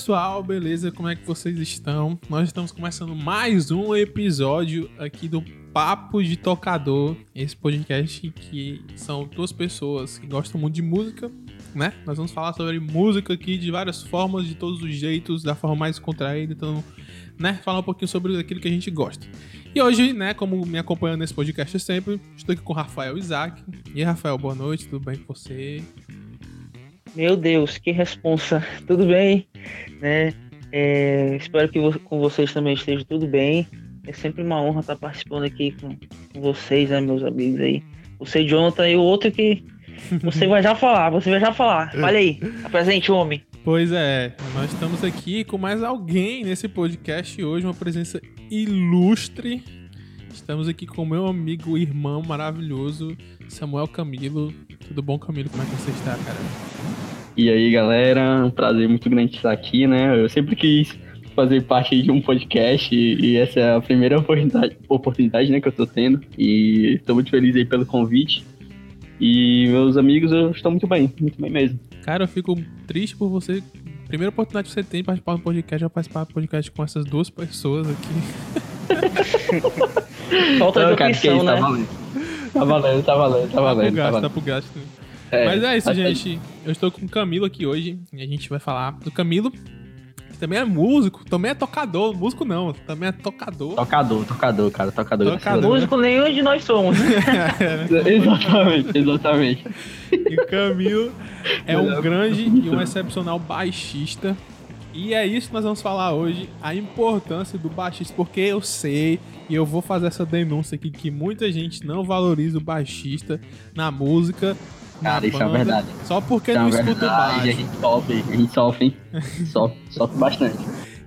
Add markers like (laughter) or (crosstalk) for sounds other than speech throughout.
pessoal, beleza? Como é que vocês estão? Nós estamos começando mais um episódio aqui do Papo de Tocador, esse podcast que são duas pessoas que gostam muito de música, né? Nós vamos falar sobre música aqui de várias formas, de todos os jeitos, da forma mais contraída, então, né? Falar um pouquinho sobre aquilo que a gente gosta. E hoje, né, como me acompanhando nesse podcast sempre, estou aqui com o Rafael Isaac. E aí, Rafael, boa noite, tudo bem com você? Meu Deus, que responsa. Tudo bem, né? É, espero que com vocês também esteja tudo bem. É sempre uma honra estar participando aqui com, com vocês, né, meus amigos aí. Você, Jonathan, e o outro que você vai já falar, você vai já falar. Olha aí, apresente homem. Pois é, nós estamos aqui com mais alguém nesse podcast hoje, uma presença ilustre. Estamos aqui com meu amigo, irmão maravilhoso, Samuel Camilo. Tudo bom, Camilo? Como é que você está, cara? E aí, galera, um prazer muito grande estar aqui, né? Eu sempre quis fazer parte de um podcast e, essa é a primeira oportunidade, oportunidade né, que eu tô tendo. E estou muito feliz aí pelo convite. E meus amigos, eu estou muito bem, muito bem mesmo. Cara, eu fico triste por você. Primeira oportunidade que você tem de participar do podcast, já participar do podcast com essas duas pessoas aqui. Falta de opção, né? Tá valendo, tá valendo, tá valendo. Tá, tá pro gasto, tá pro gasto. É, Mas é isso, gente. Eu estou com o Camilo aqui hoje e a gente vai falar do Camilo, que também é músico, também é tocador. Músico não, também é tocador. Tocador, tocador, cara, tocador. tocador músico nenhum de nós somos. é, (laughs) (laughs) exatamente, exatamente. E o Camilo é um grande e um excepcional baixista. E é isso que nós vamos falar hoje, a importância do baixista, porque eu sei e eu vou fazer essa denúncia aqui que muita gente não valoriza o baixista na música. Cara, isso é é verdade. Só porque isso não é escuta baixo. A gente sofre, a gente sofre, (laughs) sofre, sofre bastante.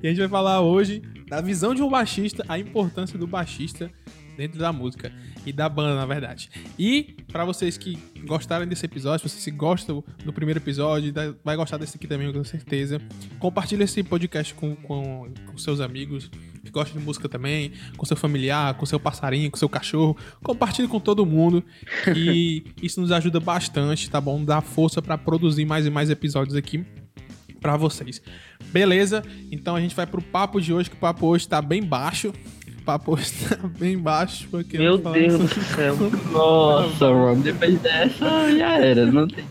E a gente vai falar hoje da visão de um baixista, a importância do baixista dentro da música e da banda, na verdade. E para vocês que gostaram desse episódio, se você gostam do primeiro episódio, vai gostar desse aqui também, com certeza. Compartilhe esse podcast com, com, com seus amigos que gostam de música também, com seu familiar, com seu passarinho, com seu cachorro. Compartilhe com todo mundo e (laughs) isso nos ajuda bastante, tá bom? Dá força para produzir mais e mais episódios aqui para vocês. Beleza? Então a gente vai pro papo de hoje, que o papo hoje tá bem baixo papo está (laughs) bem baixo. Porque Meu Deus do céu. Nossa, mano, depois dessa já era, não tem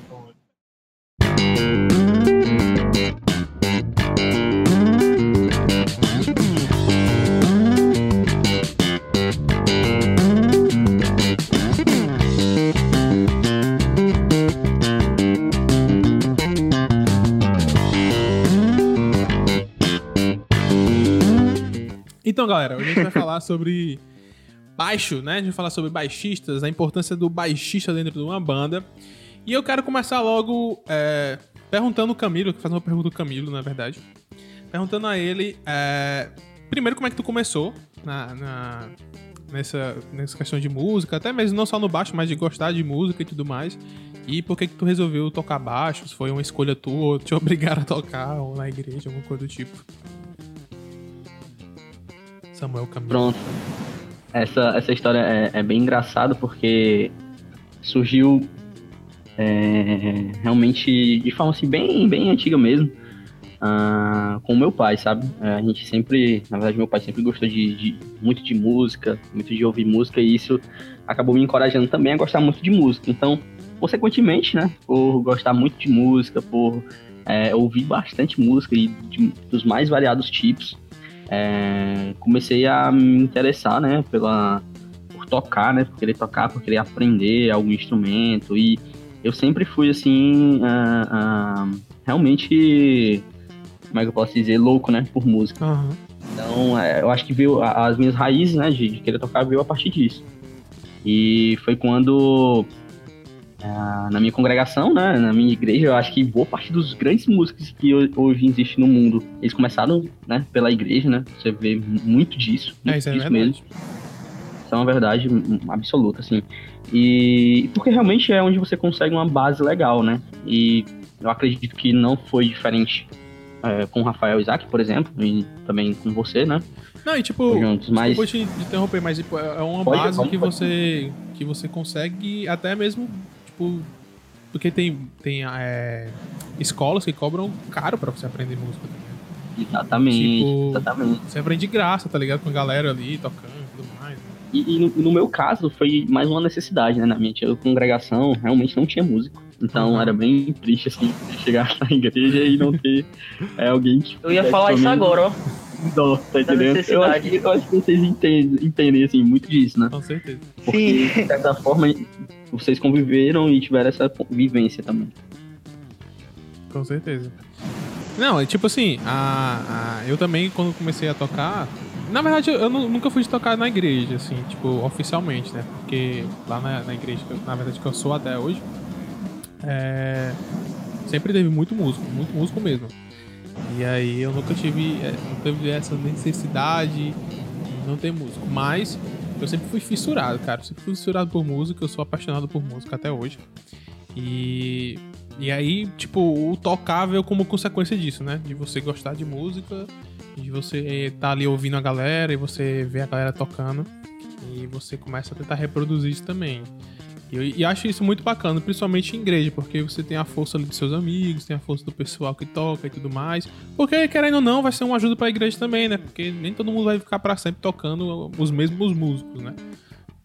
Então, galera, hoje a gente vai falar sobre baixo, né? A gente vai falar sobre baixistas, a importância do baixista dentro de uma banda. E eu quero começar logo é, perguntando o Camilo, fazer uma pergunta do Camilo, na verdade. Perguntando a ele, é, primeiro, como é que tu começou na, na, nessa, nessa questão de música, até mesmo não só no baixo, mas de gostar de música e tudo mais. E por que que tu resolveu tocar baixo? Se foi uma escolha tua, ou te (laughs) obrigaram a tocar, ou na igreja, alguma coisa do tipo. Samuel Camilo. Pronto. Essa, essa história é, é bem engraçada porque surgiu é, realmente de forma assim, bem, bem antiga mesmo. Uh, com meu pai, sabe? Uh, a gente sempre, na verdade, meu pai sempre gostou de, de, muito de música, muito de ouvir música, e isso acabou me encorajando também a gostar muito de música. Então, consequentemente, né, por gostar muito de música, por é, ouvir bastante música e de, dos mais variados tipos, é, comecei a me interessar, né, pela, por tocar, né, por querer tocar, por querer aprender algum instrumento e eu sempre fui assim, uh, uh, realmente, como é que eu posso dizer, louco, né, por música. Uhum. Então, é, eu acho que veio as minhas raízes, né, de, de querer tocar veio a partir disso. E foi quando na minha congregação, né, na minha igreja, eu acho que boa parte dos grandes músicos que hoje existem no mundo, eles começaram, né, pela igreja, né? Você vê muito disso, muito é, isso é disso é mesmo. Isso é uma verdade absoluta, assim. E porque realmente é onde você consegue uma base legal, né? E eu acredito que não foi diferente é, com o Rafael Isaac, por exemplo, e também com você, né? Não, e tipo, juntos, mas... te interromper, mas tipo, é uma pode, base que você que você consegue até mesmo tipo. Porque tem, tem é, escolas que cobram caro pra você aprender música também. Exatamente, Tipo, exatamente. Você aprende de graça, tá ligado? Com a galera ali tocando e tudo mais. E, e no, no meu caso, foi mais uma necessidade, né? Na minha antiga congregação, realmente não tinha músico. Então Uhum. era bem triste, assim, chegar na igreja e não ter é, alguém que. Eu ia falar isso agora, ó. Dó, tá entendendo? Eu acho, eu acho que vocês entendem, entendem, assim, muito disso, né? Com certeza. Porque, de certa forma, vocês conviveram e tiveram essa vivência também. Com certeza. Não, é tipo assim, a, a- eu também, quando comecei a tocar. Na verdade, eu, eu nu- nunca fui tocar na igreja, assim, tipo, oficialmente, né? Porque lá na, na igreja, na verdade, que eu sou até hoje, é, sempre teve muito músico, muito músico mesmo. E aí eu nunca tive, é, não teve essa necessidade de não ter músico. Mas eu sempre fui fissurado, cara. Eu sempre fui fissurado por música, eu sou apaixonado por música até hoje. E, e aí, tipo, o tocar veio como consequência disso, né? De você gostar de música, de você estar ali ouvindo a galera e você ver a galera tocando. E você começa a tentar reproduzir isso também. E eu e acho isso muito bacana, principalmente em igreja, porque você tem a força ali dos seus amigos, tem a força do pessoal que toca e tudo mais. Porque, querendo ou não, vai ser uma ajuda pra igreja também, né? Porque nem todo mundo vai ficar pra sempre tocando os mesmos músicos, né?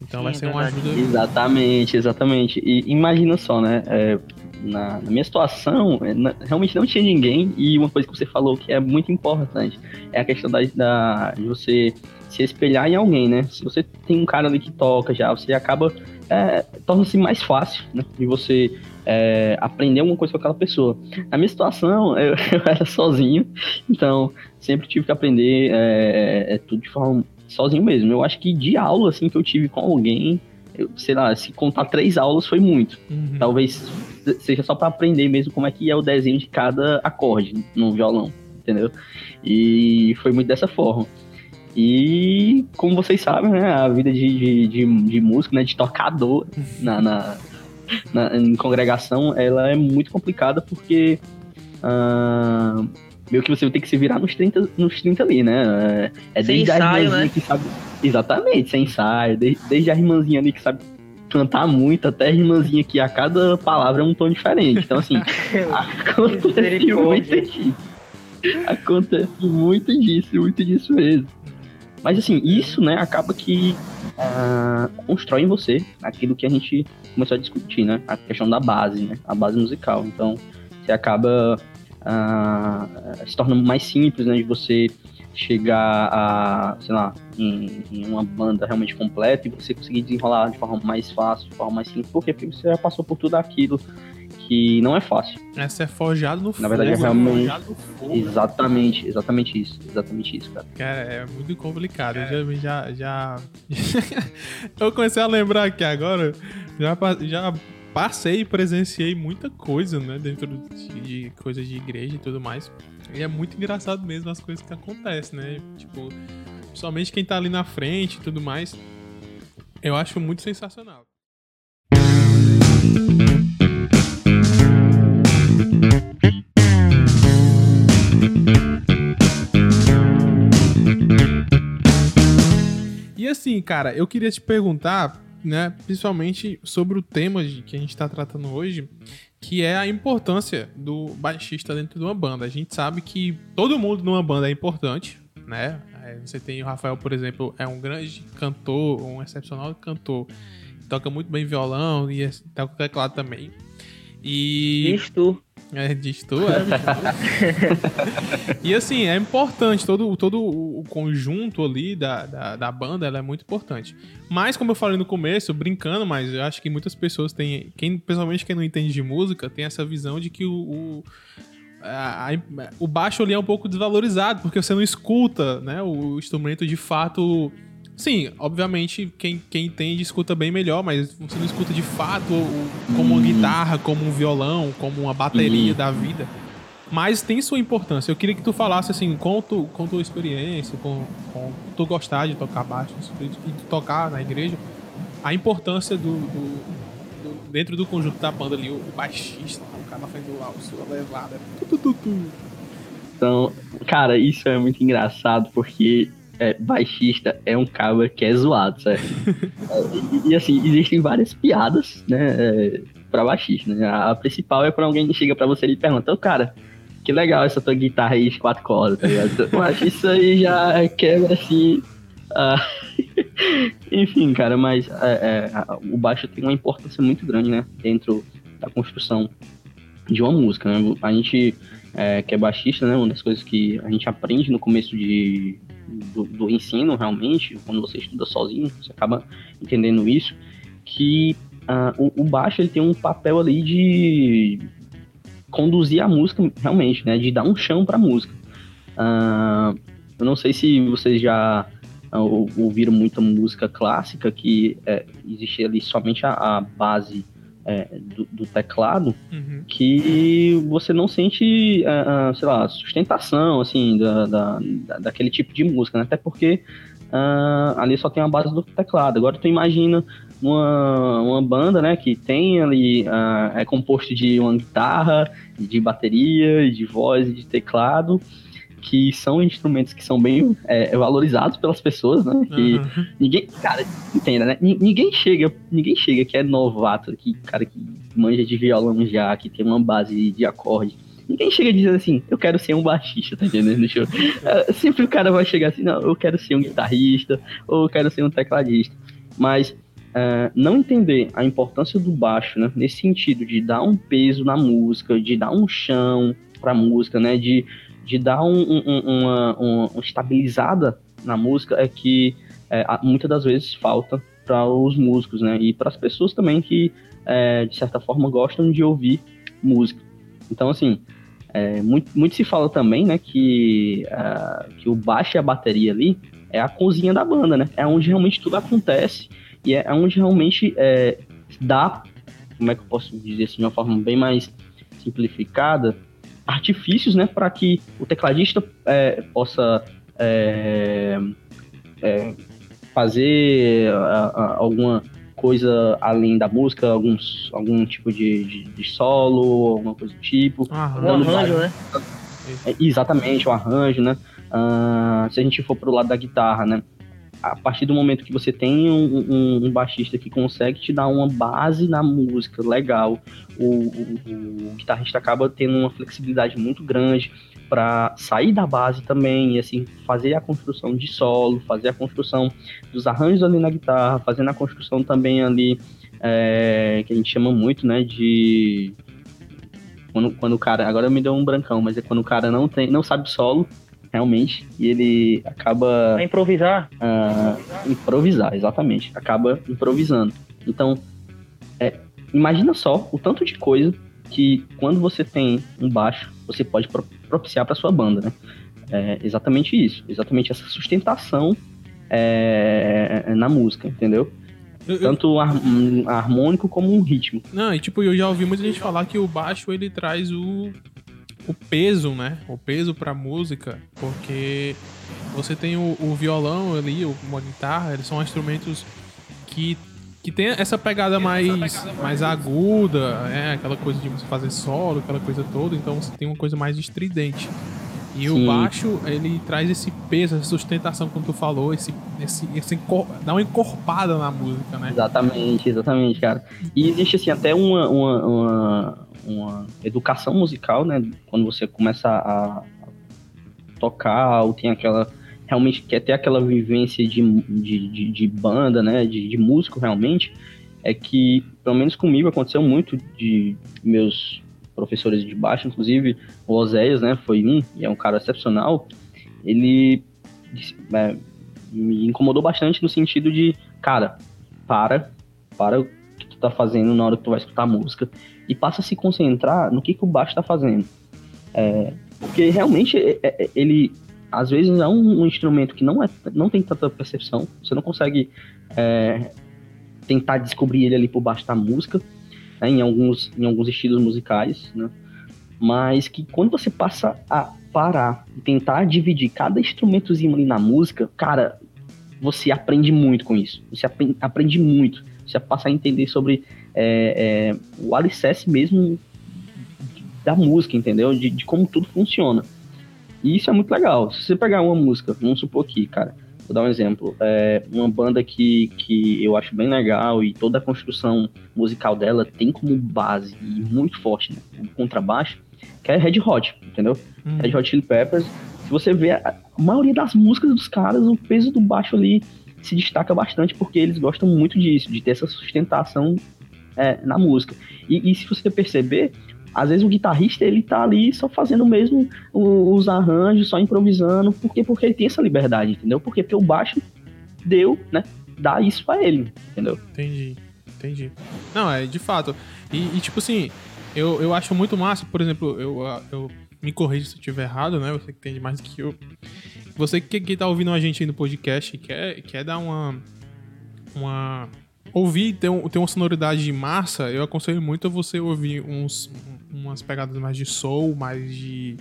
Então Sim, vai ser uma ajuda. Exatamente, exatamente. E imagina só, né? é, na, na minha situação, é, na- realmente não tinha ninguém. E uma coisa que você falou que é muito importante é a questão da, da- de você se espelhar em alguém, né? Se você tem um cara ali que toca já, você acaba. É, Torna-se mais fácil, né? De você é, aprender alguma coisa com aquela pessoa. Na minha situação, (laughs) eu, eu era sozinho, então sempre tive que aprender é, é, tudo de forma sozinho mesmo. Eu acho que de aula, assim, que eu tive com alguém, eu, sei lá, se contar três aulas foi muito. Uhum. Talvez seja só pra aprender mesmo como é que é o desenho de cada acorde no violão, entendeu? E foi muito dessa forma. E como vocês sabem, né, a vida de, de, de, de músico, né, de tocador na, na, na- em congregação, ela é muito complicada porque ah, meio que você ter que se virar nos 30, nos 30 ali, né? É, é Sem desde a ensaio, irmãzinha né? que sabe. Exatamente, sem ensaio. Desde, desde a irmãzinha ali que sabe cantar muito, até a irmãzinha que a cada palavra é um tom diferente. Então, assim, (laughs) acontece muito disso. Acontece muito disso, muito disso mesmo. Mas assim, isso, né, acaba que ah, constrói em você aquilo que a gente começou a discutir, né? A questão da base, né? A base musical. Então, você acaba ah, se torna mais simples, né? De você chegar a, sei lá, em, em uma banda realmente completa e você conseguir desenrolar de forma mais fácil, de forma mais simples. Porque você já passou por tudo aquilo que não é fácil. Essa é forjado no Na verdade, é fogo, realmente- forjado no fogo. Exatamente, exatamente isso. Exatamente isso, cara. Cara, é muito complicado. Eu já, já, já... (laughs) eu comecei a lembrar aqui agora, já, já passei e presenciei muita coisa, né? Dentro de, de coisas de igreja e tudo mais. E é muito engraçado mesmo as coisas que acontecem, né? Tipo, principalmente quem tá ali na frente e tudo mais. Eu acho muito sensacional. Assim, cara, eu queria te perguntar, né, principalmente sobre o tema de- que a gente tá tratando hoje, que é a importância do baixista dentro de uma banda. A gente sabe que todo mundo numa banda é importante, né? É, Você tem o Rafael, por exemplo, é um grande cantor, um excepcional cantor, toca muito bem violão e é- toca teclado também. E. é, diz tu, é. e assim, é importante, todo, todo o conjunto ali da, da, da banda ela é muito importante. Mas, como eu falei no começo, brincando, mas eu acho que muitas pessoas têm, quem, principalmente quem não entende de música, tem essa visão de que o, o, a- a- o baixo ali é um pouco desvalorizado, porque você não escuta né, o instrumento de fato. Sim, obviamente, quem, quem entende escuta bem melhor, mas você não escuta de fato o- como uma guitarra, como um violão, como uma bateria Uhum. da vida. Mas tem sua importância. Eu queria que tu falasse assim, com, tu, com tua experiência, com, com tu gostar de tocar baixo e de tocar na igreja, a importância do, do- do- dentro do conjunto da banda ali, o, o baixista, o cara na frente do alto, sua levada. Tu, tu, tu, tu. Então, cara, isso é muito engraçado porque é, baixista é um cara que é zoado, certo? (laughs) É, e, e, assim, existem várias piadas, né, é, pra baixista, né? A, a principal é quando alguém chega pra você e pergunta, ô cara, que legal essa tua guitarra aí de quatro cordas, tá ligado? Eu acho isso aí já quebra assim. Uh... (laughs) Enfim, cara, mas é, é, o baixo tem uma importância muito grande, né? Dentro da construção de uma música, né? A gente é, que é baixista, né? Uma das coisas que a gente aprende no começo de, do, do ensino, realmente, quando você estuda sozinho, você acaba entendendo isso, que uh, o, o, baixo ele tem um papel ali de conduzir a música realmente, né? De dar um chão para a música. Uh, eu não sei se vocês já uh, ouviram muita música clássica que é, existe ali somente a, a base é, do, do, teclado uhum. que você não sente, uh, uh, sei lá, sustentação, assim, da, da, daquele tipo de música, né? Até porque uh, ali só tem a base do teclado. Agora tu imagina uma, uma banda, né, que tem ali, é composto de uma guitarra, de bateria, de voz e de teclado, que são instrumentos que são bem é, valorizados pelas pessoas, né? Que uhum. ninguém, cara, entenda, né? Ninguém chega, ninguém chega que é novato, que cara que manja de violão já, que tem uma base de acorde. Ninguém chega dizendo assim, eu quero ser um baixista, tá entendendo? Eu... É, sempre o cara vai chegar assim, não, eu quero ser um guitarrista, ou eu quero ser um tecladista. Mas uh, não entender a importância do baixo, né? Nesse sentido de dar um peso na música, de dar um chão pra música, né? De de dar um, um, uma, uma, estabilizada na música é que é, muitas das vezes falta para os músicos, né? E para as pessoas também que, é, de certa forma, gostam de ouvir música. Então, assim, é, muito, muito se fala também, né, que, uh, que o baixo e a bateria ali é a cozinha da banda, né? É onde realmente tudo acontece e é onde realmente é, dá, como é que eu posso dizer assim, de uma forma bem mais simplificada, artifícios, né, para que o tecladista é, possa é, é, fazer a, a, alguma coisa além da música, alguns, algum tipo de, de, de solo, alguma coisa do tipo. Ah, um arranjo, né? É, exatamente, o arranjo, né? Uh, se a gente for pro lado da guitarra, né? A partir do momento que você tem um, um, um, baixista que consegue te dar uma base na música legal, o, o, o guitarrista acaba tendo uma flexibilidade muito grande para sair da base também e assim fazer a construção de solo, fazer a construção dos arranjos ali na guitarra, fazendo a construção também ali é, que a gente chama muito, né, de quando, quando o cara, agora me deu um brancão, mas é quando o cara não tem, não sabe solo, realmente, e ele acaba. A improvisar? Uh, improvisar, exatamente. Acaba improvisando. Então, é, imagina só o tanto de coisa que quando você tem um baixo, você pode propiciar para sua banda, né? É exatamente isso, exatamente essa sustentação é, na música, entendeu? Eu, Tanto ar, harmônico como um ritmo. Não, e tipo, eu já ouvi muita gente falar que o baixo ele traz o o peso, né? O peso pra música, porque você tem o, o violão ali, uma guitarra, eles são instrumentos que, que tem essa pegada mais, pegada mais aguda, é, aquela coisa de você fazer solo, aquela coisa toda, então você tem uma coisa mais estridente. E Sim. o baixo, ele traz esse peso, essa sustentação, como tu falou, esse, esse, esse dá uma encorpada na música, né? Exatamente, exatamente, cara. E existe, assim, até uma, uma, uma uma educação musical, né? Quando você começa a, tocar ou tem aquela realmente quer ter aquela vivência de, de, de, de banda, né? De, de, músico realmente, é que, pelo menos comigo, aconteceu muito de meus professores de baixo, inclusive o Oséias, né? Foi um, e é um cara excepcional. Ele é, me incomodou bastante no sentido de, cara, para, para o que tu tá fazendo na hora que tu vai escutar música e passa a se concentrar no que, que o baixo está fazendo. É, porque realmente é, é, ele, às vezes, é um, um, instrumento que não, é, não tem tanta percepção, você não consegue é, tentar descobrir ele ali por baixo da música, né, em, alguns, em alguns estilos musicais, né? mas que quando você passa a parar e tentar dividir cada instrumentozinho ali na música, cara, você aprende muito com isso. Você aprende muito. Você passa a entender sobre é, é, o alicerce mesmo da música, entendeu? De, de, como tudo funciona. E isso é muito legal. Se você pegar uma música, vamos supor aqui, cara, vou dar um exemplo, é uma banda que, que eu acho bem legal e toda a construção musical dela tem como base e muito forte né, o contrabaixo, que é Red Hot, entendeu? Hum. Red Hot Chili Peppers. Se você vê a, a maioria das músicas dos caras, o peso do baixo ali se destaca bastante porque eles gostam muito disso, de ter essa sustentação é, na música. E, e, se você perceber, às vezes o guitarrista ele tá ali só fazendo mesmo os arranjos, só improvisando, porque porque ele tem essa liberdade, entendeu? Porque, porque o baixo deu, né? Dá isso a ele, entendeu? Entendi, entendi. Não, é de fato. E, e tipo assim, eu, eu acho muito massa, por exemplo, eu, eu me corrija se eu estiver errado, né? Você que entende mais que eu. Você que, que tá ouvindo a gente aí no podcast quer, quer dar uma. Uma. Ouvir ter, um, ter uma sonoridade de massa, eu aconselho muito você ouvir uns, umas pegadas mais de soul, mais de.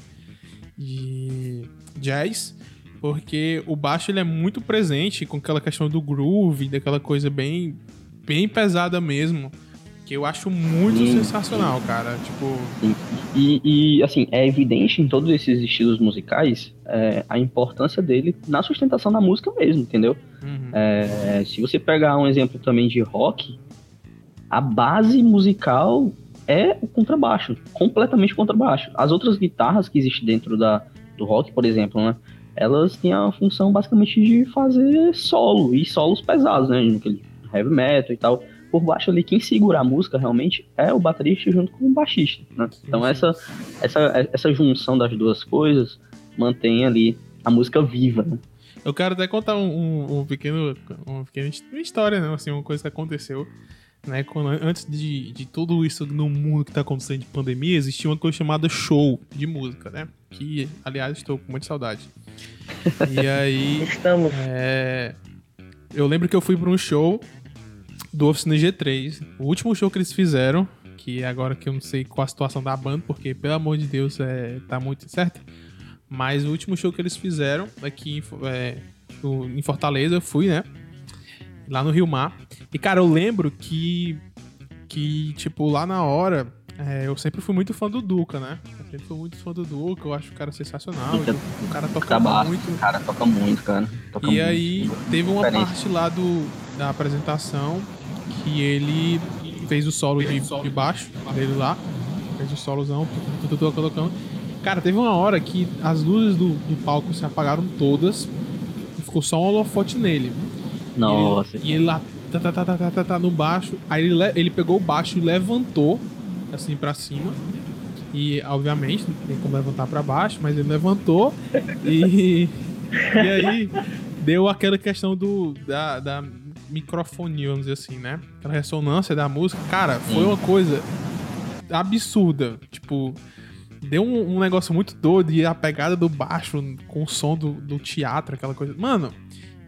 de jazz. Porque o baixo ele é muito presente com aquela questão do groove, daquela coisa bem, bem pesada mesmo. Que eu acho muito Sim. sensacional, cara. Tipo. E, e, assim, é evidente em todos esses estilos musicais é, a importância dele na sustentação da música mesmo, entendeu? Uhum. É, se você pegar um exemplo também de rock, a base musical é o contrabaixo, completamente contrabaixo. As outras guitarras que existem dentro da, do rock, por exemplo, né? Elas têm a função basicamente de fazer solo, e solos pesados, né? Heavy metal e tal por baixo ali, quem segura a música realmente é o baterista junto com o baixista, né? Então essa, essa, essa junção das duas coisas mantém ali a música viva, né? Eu quero até contar um, um, um pequeno, uma pequena história, né? Assim, uma coisa que aconteceu, né? Quando, antes de, de tudo isso no mundo que tá acontecendo de pandemia, existia uma coisa chamada show de música, né? Que, aliás, estou com muita saudade. E aí... Estamos. É, eu lembro que eu fui para um show do Oficina G3. O último show que eles fizeram, que agora que eu não sei qual a situação da banda, porque pelo amor de Deus é, tá muito incerto. Mas o último show que eles fizeram aqui é, em Fortaleza, eu fui, né? Lá no Rio Mar. E, cara, eu lembro que, que tipo, lá na hora, é, eu sempre fui muito fã do Duca, né? Eu sempre fui muito fã do Duca, eu acho o cara sensacional. o cara toca muito. O cara toca muito, cara. Toca e muito. aí, teve uma parte lá do, da apresentação que ele fez o solo de, de baixo dele lá. Fez o solozão, colocando. Cara, teve uma hora que as luzes do, do palco se apagaram todas e ficou só um holofote nele. Nossa. E ele, e ele lá tá, tá, tá, tá, tá, tá, tá, no baixo. Aí ele, ele pegou o baixo e levantou assim para cima. E obviamente não tem como levantar para baixo, mas ele levantou e (laughs) e aí deu aquela questão do da, da microfonia, vamos dizer assim, né? Aquela ressonância da música. Cara, foi uma coisa absurda. Tipo, deu um, um, negócio muito doido e a pegada do baixo com o som do, do teatro, aquela coisa. Mano,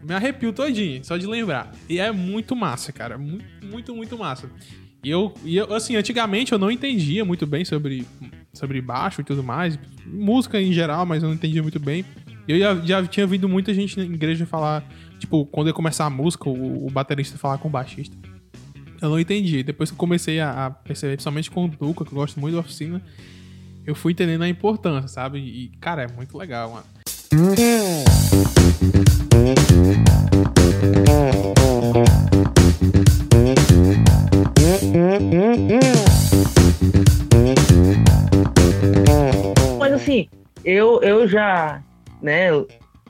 me arrepio todinho, só de lembrar. E é muito massa, cara. Muito, muito, muito massa. E eu, e eu, assim, antigamente eu não entendia muito bem sobre, sobre baixo e tudo mais. Música em geral, mas eu não entendia muito bem. Eu já, já tinha ouvido muita gente na igreja falar Tipo, quando eu começar a música, o, o baterista falar com o baixista. Eu não entendi. Depois que eu comecei a, a, perceber, principalmente com o Duca, que eu gosto muito da oficina, eu fui entendendo a importância, sabe? E, cara, é muito legal, mano. Mas assim, eu, eu já, né,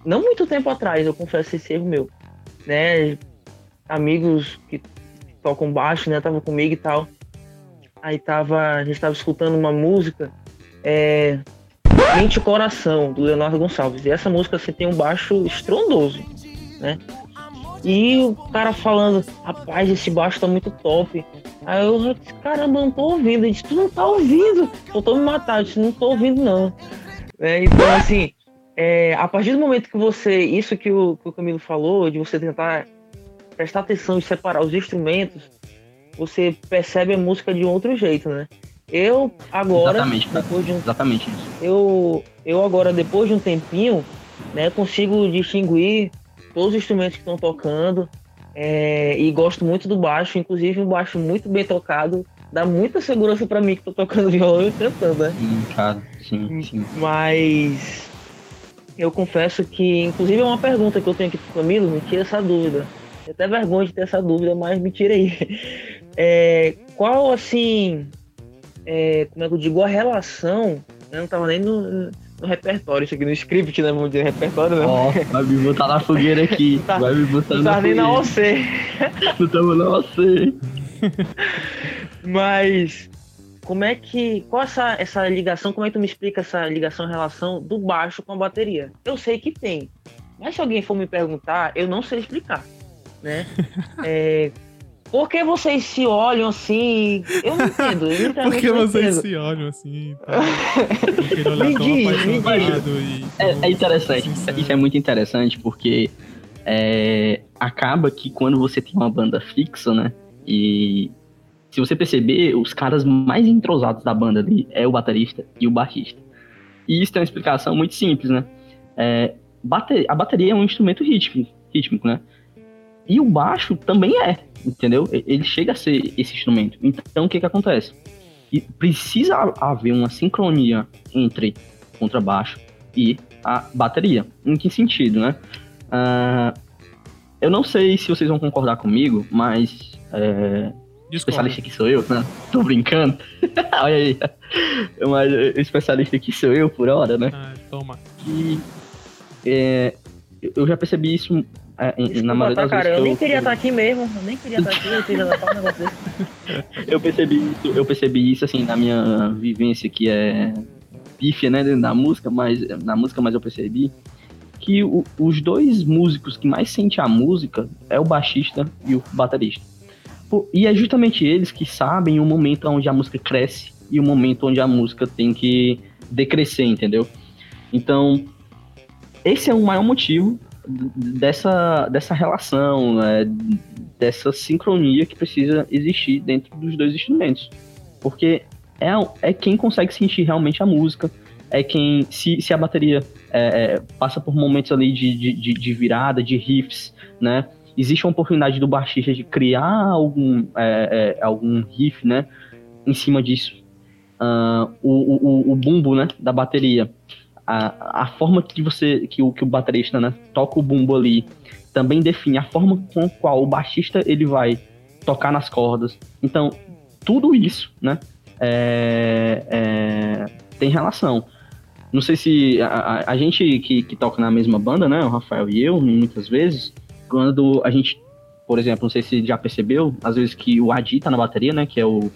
não muito tempo atrás, eu confesso esse erro meu, né? Amigos que tocam baixo, né? Tava comigo e tal. Aí tava, a gente tava escutando uma música, é, Mente Coração, do Leonardo Gonçalves. E essa música assim, tem um baixo estrondoso, né? E o cara falando, rapaz, esse baixo tá muito top. Aí eu disse, caramba, não tô ouvindo. Ele disse, tu não tá ouvindo? Eu tô me matando, eu disse, não tô ouvindo, não. É, então, assim, é, a partir do momento que você, isso que o, que o Camilo falou, de você tentar prestar atenção e separar os instrumentos, você percebe a música de um outro jeito, né? Eu agora, exatamente, depois de um, exatamente isso. Eu, eu agora depois de um tempinho, né, consigo distinguir todos os instrumentos que estão tocando é, e gosto muito do baixo, inclusive um baixo muito bem tocado dá muita segurança para mim que tô tocando (laughs) violão e cantando, né? Sim, cara, sim, sim. Mas eu confesso que, inclusive, é uma pergunta que eu tenho aqui pro Camilo, me tira essa dúvida. Tenho até vergonha de ter essa dúvida, mas me tira aí. (laughs) É, qual, assim, é, como é que eu digo, a relação, eu não tava nem no, no repertório, isso aqui no script, né? Vamos dizer repertório, não. Ó, vai me botar na fogueira aqui. (laughs) Tá- vai me botar Não na tava nem na fogueira. OC. (laughs) Não tava na OC. Mas como é que. Qual essa, essa ligação? Como é que tu me explica essa ligação, relação do baixo com a bateria? Eu sei que tem. Mas se alguém for me perguntar, eu não sei explicar. Né? (laughs) É, por que vocês se olham assim? Eu não entendo. Eu Por que vocês entendo. se olham assim? Tá? (laughs) Me diz, me e É, é interessante. sincero. Isso é muito interessante porque é, acaba que quando você tem uma banda fixa, né? E se você perceber, os caras mais entrosados da banda ali é o baterista e o baixista. E isso tem uma explicação muito simples, né? É, bate- a bateria é um instrumento rítmico, rítmico, né? E o baixo também é, entendeu? Ele chega a ser esse instrumento. Então, o que que acontece? E precisa ha- haver uma sincronia entre contrabaixo e a bateria. Em que sentido, né? Ah, eu não sei se vocês vão concordar comigo, mas é, Discordo. especialista aqui sou eu, né? Tô brincando. (laughs) Olha aí. Mas eh, especialista aqui sou eu por hora, né? Ah, toma. Que é, eu já percebi isso é, em- na Desculpa, maioria tá, das cara. vezes. Eu nem queria estar aqui mesmo. Eu nem queria estar aqui. Eu queria um negócio desse. (laughs) eu percebi isso, eu percebi isso assim na minha vivência que é pífia, né, dentro da música, mas na música, mas eu percebi que o- os dois músicos que mais sentem a música é o baixista e o baterista. Pô, E é justamente eles que sabem o momento onde a música cresce e o momento onde a música tem que decrescer, entendeu? Então, esse é o maior motivo dessa, dessa relação, né, dessa sincronia que precisa existir dentro dos dois instrumentos. Porque é, é quem consegue sentir realmente a música, é quem, se, se a bateria é, é, passa por momentos ali de, de- de virada, de riffs, né? Existe uma oportunidade do baixista de criar algum, é, é, algum riff, né? Em cima disso. O, o, o- o bumbo, né? Da bateria. A, a forma que você, que o, que o baterista, né? Toca o bumbo ali, também define a forma com a qual o baixista ele vai tocar nas cordas. Então, tudo isso, né? é- é, tem relação. Não sei se a, a- a gente que, que toca na mesma banda, né? O Rafael e eu, muitas vezes, quando a gente, por exemplo, não sei se já percebeu, às vezes que o Adi tá na bateria, né? Que é o.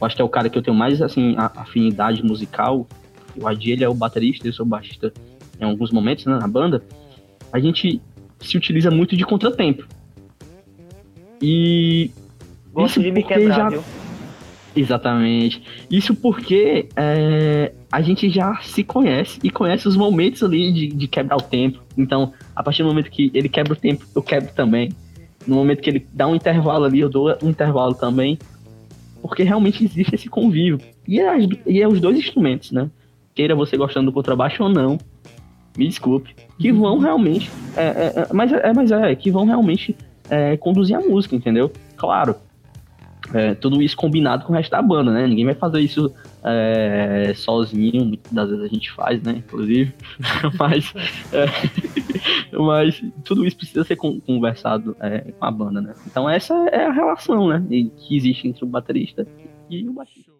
Eu acho que é o cara que eu tenho mais assim, afinidade musical. O Adi ele é o baterista, eu sou o baixista em alguns momentos, né? Na banda. A gente se utiliza muito de contratempo. E. Gosto isso de me quebrar, já- viu? Exatamente. Isso porque é, a gente já se conhece e conhece os momentos ali de, de quebrar o tempo. Então, a partir do momento que ele quebra o tempo, eu quebro também. No momento que ele dá um intervalo ali, eu dou um intervalo também. Porque realmente existe esse convívio. E é, e é os dois instrumentos, né? Queira você gostando do contrabaixo ou não, me desculpe, que vão realmente. é, é, é, mas, é, mas é, que vão realmente é, conduzir a música, entendeu? Claro, é, tudo isso combinado com o resto da banda, né? Ninguém vai fazer isso é, sozinho, muitas das vezes a gente faz, né? Inclusive, (laughs) mas, é, (laughs) mas tudo isso precisa ser con- conversado é, com a banda, né? Então essa é a relação, né? Que existe entre o baterista e o baixista.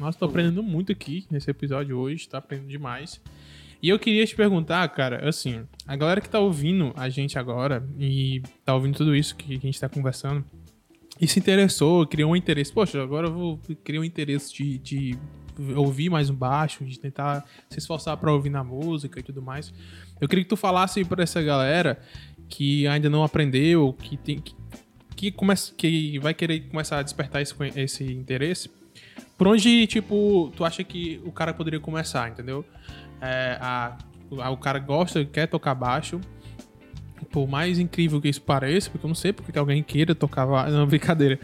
Nossa, tô aprendendo muito aqui nesse episódio hoje, tá aprendendo demais. E eu queria te perguntar, cara, assim, a galera que tá ouvindo a gente agora e tá ouvindo tudo isso que a gente tá conversando e se interessou, criou um interesse. Poxa, agora eu vou criar um interesse de, de ouvir mais um baixo, de tentar se esforçar pra ouvir na música e tudo mais. Eu queria que tu falasse pra essa galera que ainda não aprendeu, que tem que, que, começa, que vai querer começar a despertar esse, esse interesse, por onde, tipo, tu acha que o cara poderia começar, entendeu? É, a, a- o cara gosta, quer tocar baixo. Por mais incrível que isso pareça, porque eu não sei porque que alguém queira tocar baixo. Não, brincadeira.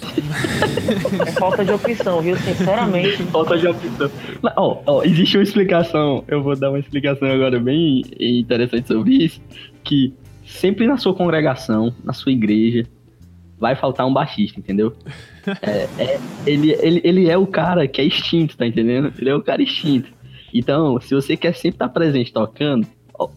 (laughs) É falta de opção, viu? Sinceramente. Falta de opção. Mas, ó, ó, existe uma explicação, eu vou dar uma explicação agora bem interessante sobre isso, que sempre na sua congregação, na sua igreja, vai faltar um baixista, entendeu? É, é, ele, ele, ele é o cara que é extinto, tá entendendo? Ele é o cara extinto. Então, se você quer sempre estar presente tocando,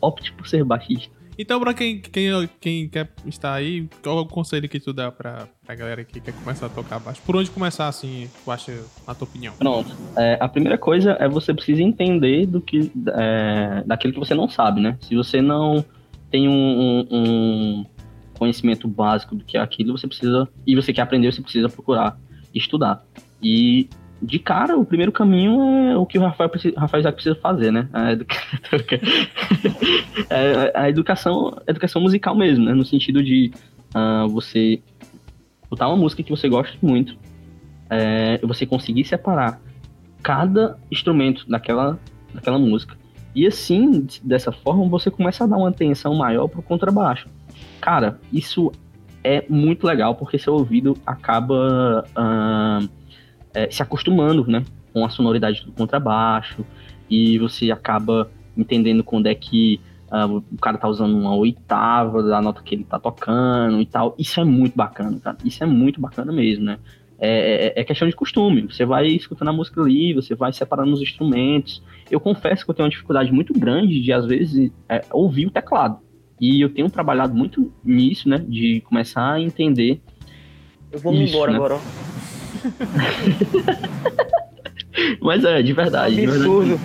opte por ser baixista. Então, pra quem, quem, quem quer estar aí, qual é o conselho que tu dá pra, pra galera que quer começar a tocar baixo? Por onde começar, assim, tu acha, na tua opinião? Pronto. É, a primeira coisa é você precisa entender do que, é, daquilo que você não sabe, né? Se você não tem um, um, conhecimento básico do que é aquilo, você precisa, e você quer aprender, você precisa procurar estudar. E de cara, o primeiro caminho é o que o Rafael, Rafael Isaac precisa fazer, né? A, educa... (laughs) A educação, a educação musical mesmo, né? No sentido de uh, você botar uma música que você gosta muito, é, você conseguir separar cada instrumento daquela, daquela música. E assim, dessa forma, você começa a dar uma atenção maior pro contrabaixo. Cara, isso é muito legal, porque seu ouvido acaba... Uh, é, se acostumando, né, com a sonoridade do contrabaixo e você acaba entendendo quando é que uh, o cara tá usando uma oitava da nota que ele tá tocando e tal. Isso é muito bacana, cara. Isso é muito bacana mesmo, né? É, é, é, questão de costume. Você vai escutando a música ali, você vai separando os instrumentos. Eu confesso que eu tenho uma dificuldade muito grande de, às vezes, é, ouvir o teclado. E eu tenho trabalhado muito nisso, né? De começar a entender. Eu vou me embora né? agora, ó. (laughs) Mas é, de verdade. Absurdo.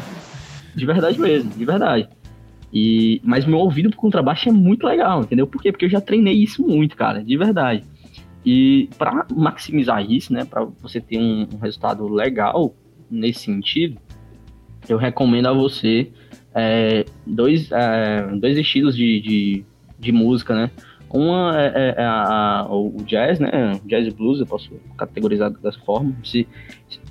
De verdade, de verdade mesmo, de verdade. E, mas meu ouvido pro contrabaixo é muito legal, entendeu? Por quê? Porque eu já treinei isso muito, cara, de verdade. E para maximizar isso, né, para você ter um, um, resultado legal nesse sentido, eu recomendo a você é, dois, é, dois estilos de, de, de música, né? Uma é, é, é a, a, o jazz, né? Jazz e blues, eu posso categorizar dessa forma. Você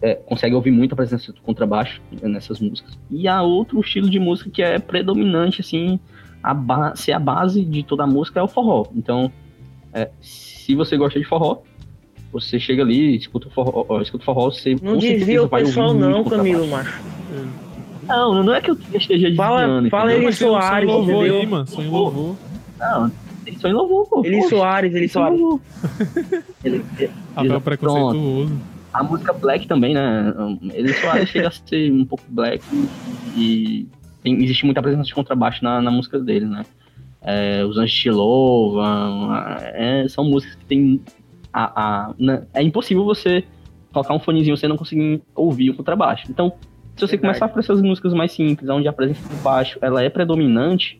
é, consegue ouvir muito a presença do contrabaixo nessas músicas. E há outro estilo de música que é predominante, assim, a ser a base de toda a música é o forró. Então, é, se você gosta de forró, você chega ali, escuta o forró, escuta o forró você Não desvia o pessoal não, Camilo, macho. Não, não é que eu esteja desviando. Fala, fala ele Soares, entendeu? Aí, mano, em louvor. Não, ele só inovou, pô. Ele Poxa, Soares, ele Soares. (laughs) ele, Rafael preconceituoso. A música Black também, né? Ele Soares chega a ser um pouco black e tem, existe muita presença de contrabaixo na, na música dele, né? É, os Anjos te Louvam, é, são músicas que tem a, a, né? é impossível você colocar um fonezinho e você não conseguir ouvir o contrabaixo. Então, se você Verdade. começar por essas músicas mais simples, onde a presença do baixo ela é predominante,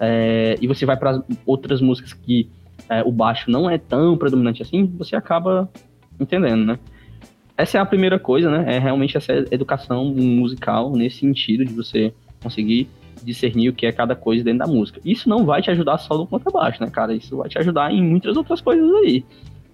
é, e você vai para outras músicas que é, o baixo não é tão predominante assim, você acaba entendendo, né? Essa é a primeira coisa, né? É realmente essa educação musical nesse sentido de você conseguir discernir o que é cada coisa dentro da música. Isso não vai te ajudar só no contrabaixo, né, cara? Isso vai te ajudar em muitas outras coisas aí,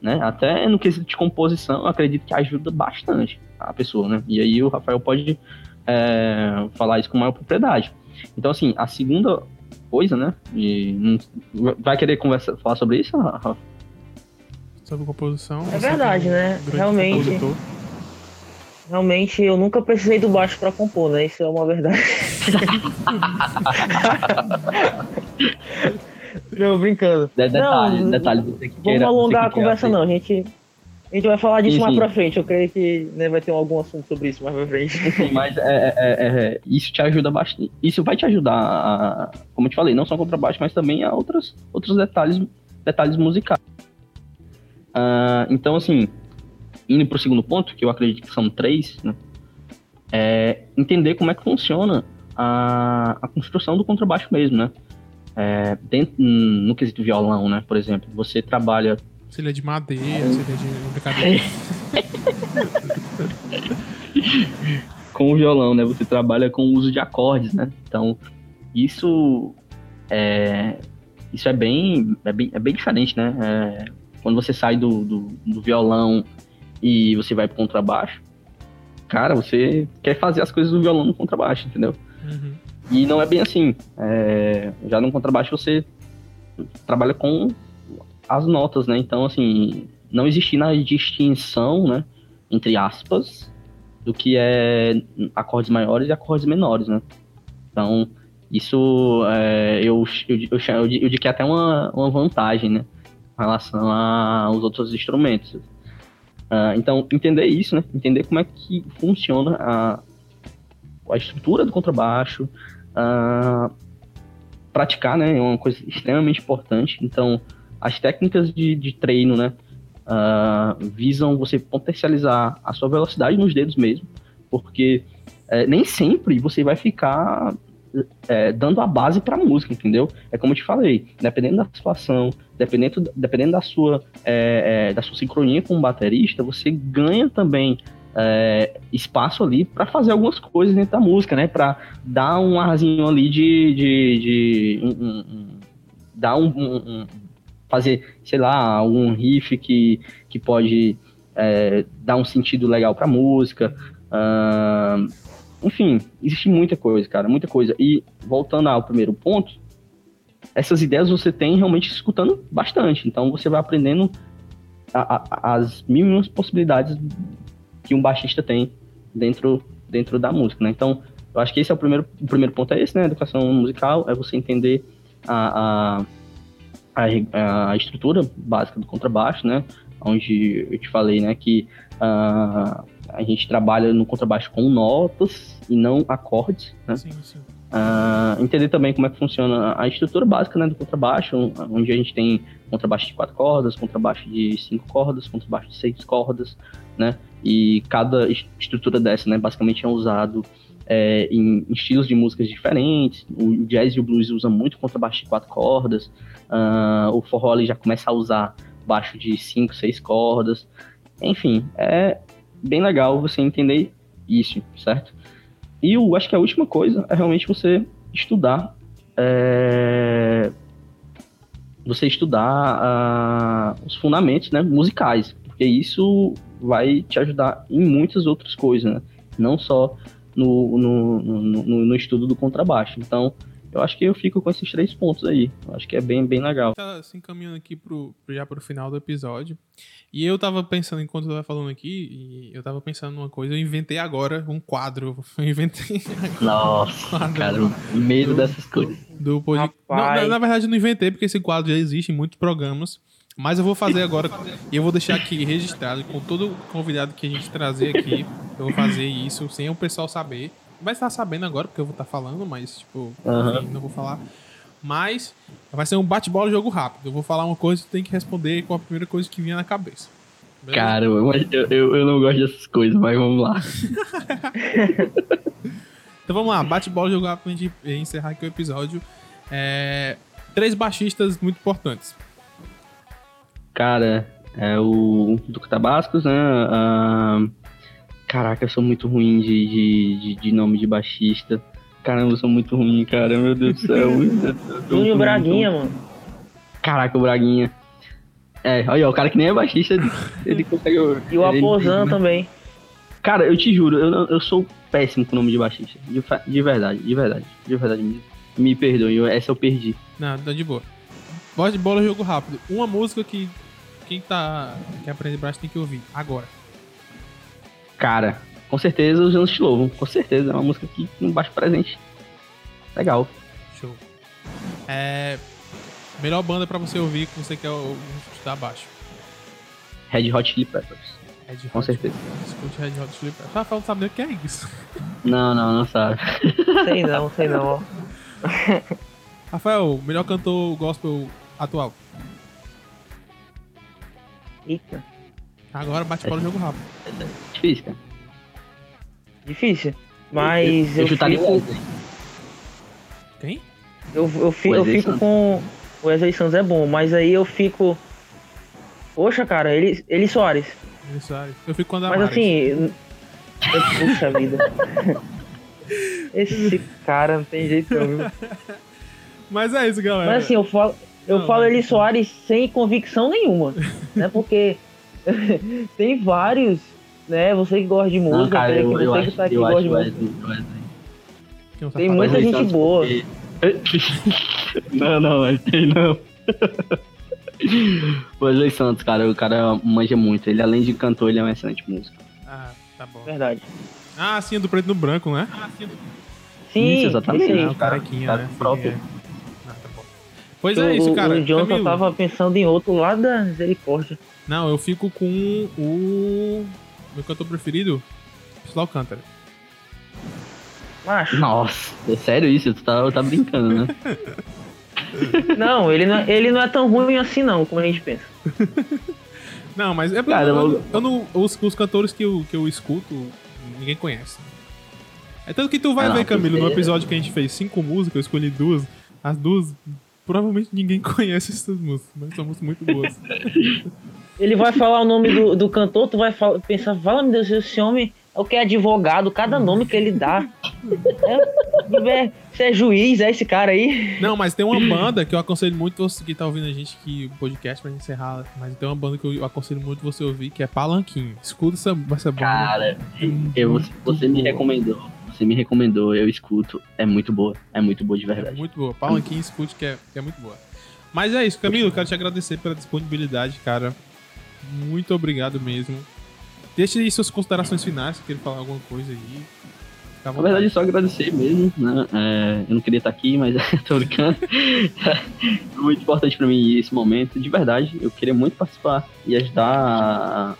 né? Até no quesito de composição, eu acredito que ajuda bastante a pessoa, né? E aí o Rafael pode é, falar isso com maior propriedade. Então, assim, a segunda coisa, né? E vai querer conversar, falar sobre isso, Rafa? Sobre composição. É verdade, né? Realmente. Compositor. Realmente, eu nunca precisei do baixo para compor, né? Isso é uma verdade. (laughs) (laughs) não, brincando. De detalhe, não, detalhe. Você que vamos alongar a conversa, não. A gente a gente vai falar disso mais pra frente. Eu creio que né, vai ter algum assunto sobre isso mais pra frente. Sim, mas é, é, é, é, isso te ajuda bastante. Isso vai te ajudar, a, como eu te falei, não só contrabaixo, mas também a outros, outros detalhes, detalhes musicais. Uh, então, assim, indo pro segundo ponto, que eu acredito que são três, né? É entender como é que funciona a, a construção do contrabaixo mesmo, né? É, dentro, no quesito violão, né? Por exemplo, você trabalha se ele é de madeira, se ele é de brincadeira. (laughs) com o violão, né? Você trabalha com o uso de acordes, né? Então, isso é, isso é bem, é bem, é bem diferente, né? É, quando você sai do, do, do, violão e você vai pro contrabaixo, cara, você quer fazer as coisas do violão no contrabaixo, entendeu? Uhum. E não é bem assim. É, já no contrabaixo você trabalha com as notas, né? Então, assim, não existir na distinção, né, entre aspas, do que é acordes maiores e acordes menores, né? Então, isso é, eu, eu, eu, eu, eu digo que é até uma, uma vantagem, né? Em relação aos outros instrumentos. Uh, então, entender isso, né? Entender como é que funciona a, a estrutura do contrabaixo, uh, praticar, né? É uma coisa extremamente importante. Então, as técnicas de, de treino, né? Uh, visam você potencializar a sua velocidade nos dedos mesmo, porque é, nem sempre você vai ficar é, dando a base para música, entendeu? É como eu te falei, dependendo da situação, dependendo, dependendo da sua é, é, da sua sincronia com o baterista, você ganha também é, espaço ali para fazer algumas coisas dentro da música, né? Para dar um arzinho ali de, de, de um, um, um, dar um, fazer, sei lá, um riff que, que pode é, dar um sentido legal para música. Uh, enfim, existe muita coisa, cara, muita coisa. E voltando ao primeiro ponto, essas ideias você tem realmente escutando bastante. Então você vai aprendendo a, a, as mínimas possibilidades que um baixista tem dentro, dentro da música, né? Então, eu acho que esse é o primeiro, o primeiro ponto é esse, né? Educação musical é você entender a, a, a, a estrutura básica do contrabaixo, né? Onde eu te falei, né, que uh, a gente trabalha no contrabaixo com notas e não acordes, né? Sim, sim. Uh, entender também como é que funciona a estrutura básica né, do contrabaixo, onde a gente tem contrabaixo de quatro cordas, contrabaixo de cinco cordas, contrabaixo de seis cordas, né? E cada estrutura dessa, né, basicamente é usado é, em, em, estilos de músicas diferentes. O jazz e o blues usam muito contrabaixo de quatro cordas. Uh, o forró já começa a usar baixo de cinco, seis cordas. Enfim, é bem legal você entender isso, certo? E eu acho que a última coisa é realmente você estudar. É... Você estudar uh, os fundamentos né, musicais, porque isso vai te ajudar em muitas outras coisas, né? Não só no, no, no, no, estudo do contrabaixo. Então, eu acho que eu fico com esses três pontos aí. Eu acho que é bem, bem legal. Tá se encaminhando aqui pro, já pro final do episódio. E eu tava pensando, enquanto eu tava falando aqui, eu tava pensando numa coisa, eu inventei agora um quadro. (laughs) Eu inventei. Nossa, quadro cara, medo do, dessas coisas. Do pod... não, na, na, verdade, eu não inventei, porque esse quadro já existe em muitos programas. Mas eu vou fazer agora, e eu vou deixar aqui registrado com todo convidado que a gente trazer aqui. Eu vou fazer isso sem o pessoal saber vai estar sabendo agora, porque eu vou estar falando, mas, tipo, uhum. enfim, não vou falar. Mas vai ser um bate-bola jogo rápido. Eu vou falar uma coisa e tu tem que responder com a primeira coisa que vinha na cabeça. Beleza? Cara, eu, eu, eu não gosto dessas coisas, mas vamos lá. (laughs) então vamos lá, bate-bola jogo rápido pra gente encerrar aqui o episódio. É... Três baixistas muito importantes. Cara, é o Duque Tabascos, né? Uh, Caraca, eu sou muito ruim de, de, de, nome de baixista. Caramba, eu sou muito ruim, cara. Meu Deus do céu. (laughs) Júnior Braguinha, mano. Caraca, o Braguinha. É, olha, o cara que nem é baixista, ele (laughs) consegue. E o Aposan também. Cara, eu te juro, eu, eu sou péssimo com o nome de baixista. De, de verdade, de verdade. De verdade mesmo. Me perdoe, eu, essa eu perdi. Não, tá de boa. Voz de bola, jogo rápido. Uma música que quem tá. Quem aprende baixo tem que ouvir. Agora. Cara, com certeza os anos te louvam. Com certeza. É uma música que um baixo presente. Legal. Show. É. Melhor banda pra você ouvir que você quer estudar baixo. Red Hot Chili Peppers. Red Hot, com certeza. Escute Red Hot Chili Peppers. Rafael não sabe nem o que é isso. (laughs) Não, não, não sabe. Sei não, sei não. Rafael, melhor cantor gospel atual. Eita. Agora bate bola é. jogo rápido. Difícil, cara. Difícil. Mas eu, eu, eu fico. Quem? Eu, eu, fico, eu fico com. O Wesley Santos é bom, mas aí eu fico. Poxa, cara, ele, ele Soares. Ele Soares. Eu fico com a Mas assim. Puxa vida. (laughs) Esse cara não tem jeito não, Mas é isso, galera. Mas assim, eu falo, eu não, falo ele Soares sem convicção nenhuma. (laughs) né? Porque (laughs) tem vários, né? Você que gosta de música, não, cara, eu, você eu que acho, tá aqui gosta de música. Tem muita gente boa. (laughs) não, não, tem não. Wesley Santos, cara, o cara manja muito. Ele, além de cantor, ele é um excelente músico. Ah, tá bom. Verdade. Ah, sim, é do preto no branco, né? Sim, Isso, exatamente. aí. Ah, o carequinha, Cara, né? próprio. Sim, é. Pois é isso, o, cara. o Jonathan Camilo. tava pensando em outro lá da misericórdia. Não, eu fico com o meu cantor preferido, Priscila Alcântara. Macho, Nossa, é sério isso? Tu tá, tá brincando, né? (laughs) (laughs) não, ele não, é- ele não é tão ruim assim não, como a gente pensa. (laughs) Não, mas é porque Cara, eu, eu- eu não, os, os cantores que eu, que eu escuto, ninguém conhece. É tanto que tu vai Ah, não, ver, Camilo, no porque- episódio que a gente fez cinco músicas, eu escolhi duas. As duas, provavelmente ninguém (laughs) conhece essas músicas, mas são músicas muito boas. Ele vai falar o nome do, do cantor, tu vai falar, pensar, fala meu Deus, esse homem é o que é advogado, cada nome que ele dá. É, é, você é juiz, é esse cara aí? Não, mas tem uma banda que eu aconselho muito você que tá ouvindo a gente que o podcast pra gente encerrar, mas tem uma banda que eu aconselho muito você ouvir, que é Palanquinho. Escuta essa, essa banda. Cara, eu, você me recomendou. Você me recomendou, eu escuto. É muito boa. É muito boa de É verdade. muito boa. Palanquinho, escute, que é, que é muito boa. Mas é isso, Camilo, quero te agradecer pela disponibilidade, cara. Muito obrigado mesmo. Deixa aí suas considerações finais, se querer falar alguma coisa aí. Na verdade, só agradecer mesmo, né? É, eu não queria estar aqui, mas (laughs) tô brincando. (laughs) É muito importante pra mim esse momento. De verdade, eu queria muito participar e ajudar a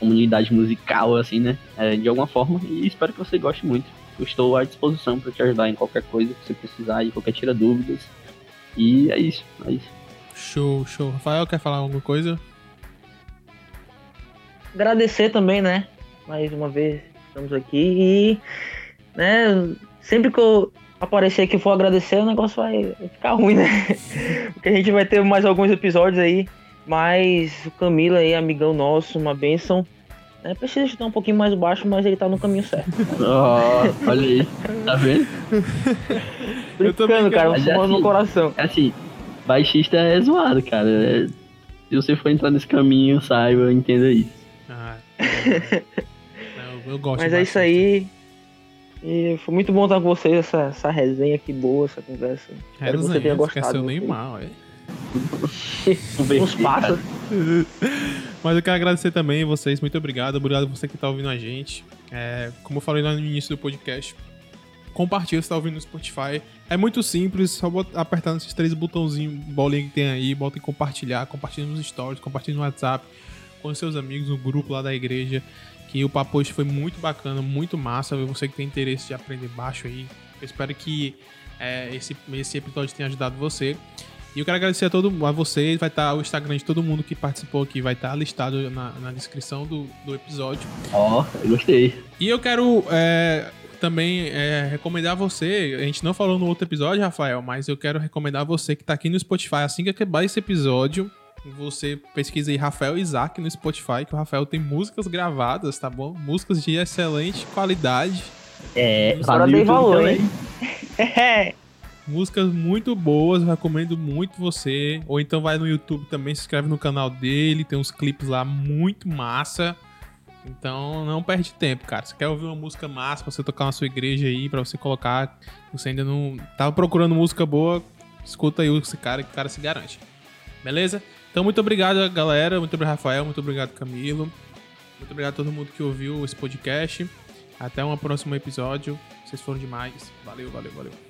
comunidade musical, assim, né? É, de alguma forma. E espero que você goste muito. Eu estou à disposição pra te ajudar em qualquer coisa que você precisar e qualquer tira dúvidas. E é isso, é isso. Show, show. Rafael, quer falar alguma coisa? Agradecer também, né? Mais uma vez, estamos aqui e, né, sempre que eu aparecer aqui e for agradecer, o negócio vai ficar ruim, né? (laughs) Porque a gente vai ter mais alguns episódios aí, mas o Camilo aí, amigão nosso, uma bênção. Né? Precisa estar um pouquinho mais baixo, mas ele tá no caminho certo. (laughs) Ó, olha aí, tá vendo? (laughs) Eu também Brincando, cara, quero- fumando no coração. É assim, baixista é zoado, cara. É- se você for entrar nesse caminho, saiba, entenda isso. Ah, não, eu gosto Mas é isso aí. E foi muito bom estar com vocês, essa, essa resenha aqui boa, essa conversa. Espero que você Resenha, tenha esqueceu gostado. Neymar, ué. Uns passos. (laughs) Mas eu quero agradecer também vocês, muito obrigado. Obrigado você que tá ouvindo a gente. É, como eu falei lá no início do podcast, compartilha se tá ouvindo no Spotify. É muito simples, só apertar nesses três botãozinhos, bolinha que tem aí, bota em compartilhar, compartilha nos stories, compartilha no WhatsApp, com seus amigos, no grupo lá da igreja. Que o papo hoje foi muito bacana, muito massa. Você que tem interesse de aprender baixo aí. Eu espero que é, esse, esse episódio tenha ajudado você. E eu quero agradecer a, todo, a vocês. Vai estar o Instagram de todo mundo que participou aqui, vai estar listado na, na descrição do, do episódio. Ó, eu gostei. E eu quero é, também é, recomendar a você. A gente não falou no outro episódio, Rafael, mas eu quero recomendar a você que tá aqui no Spotify. Assim que acabar esse episódio, você pesquisa aí Rafael Isaac no Spotify, que o Rafael tem músicas gravadas, tá bom? Músicas de excelente qualidade. É, Agora dei valor, hein? (laughs) Músicas muito boas, recomendo muito você. Ou então vai no YouTube também, se inscreve no canal dele, tem uns clipes lá muito massa. Então não perde tempo, cara. Se quer ouvir uma música massa pra você tocar na sua igreja aí, pra você colocar. Você ainda não tava procurando música boa, escuta aí esse cara que o cara se garante. Beleza? Então muito obrigado, galera. Muito obrigado, Rafael. Muito obrigado, Camilo. Muito obrigado a todo mundo que ouviu esse podcast. Até um próximo episódio. Vocês foram demais. Valeu, valeu, valeu.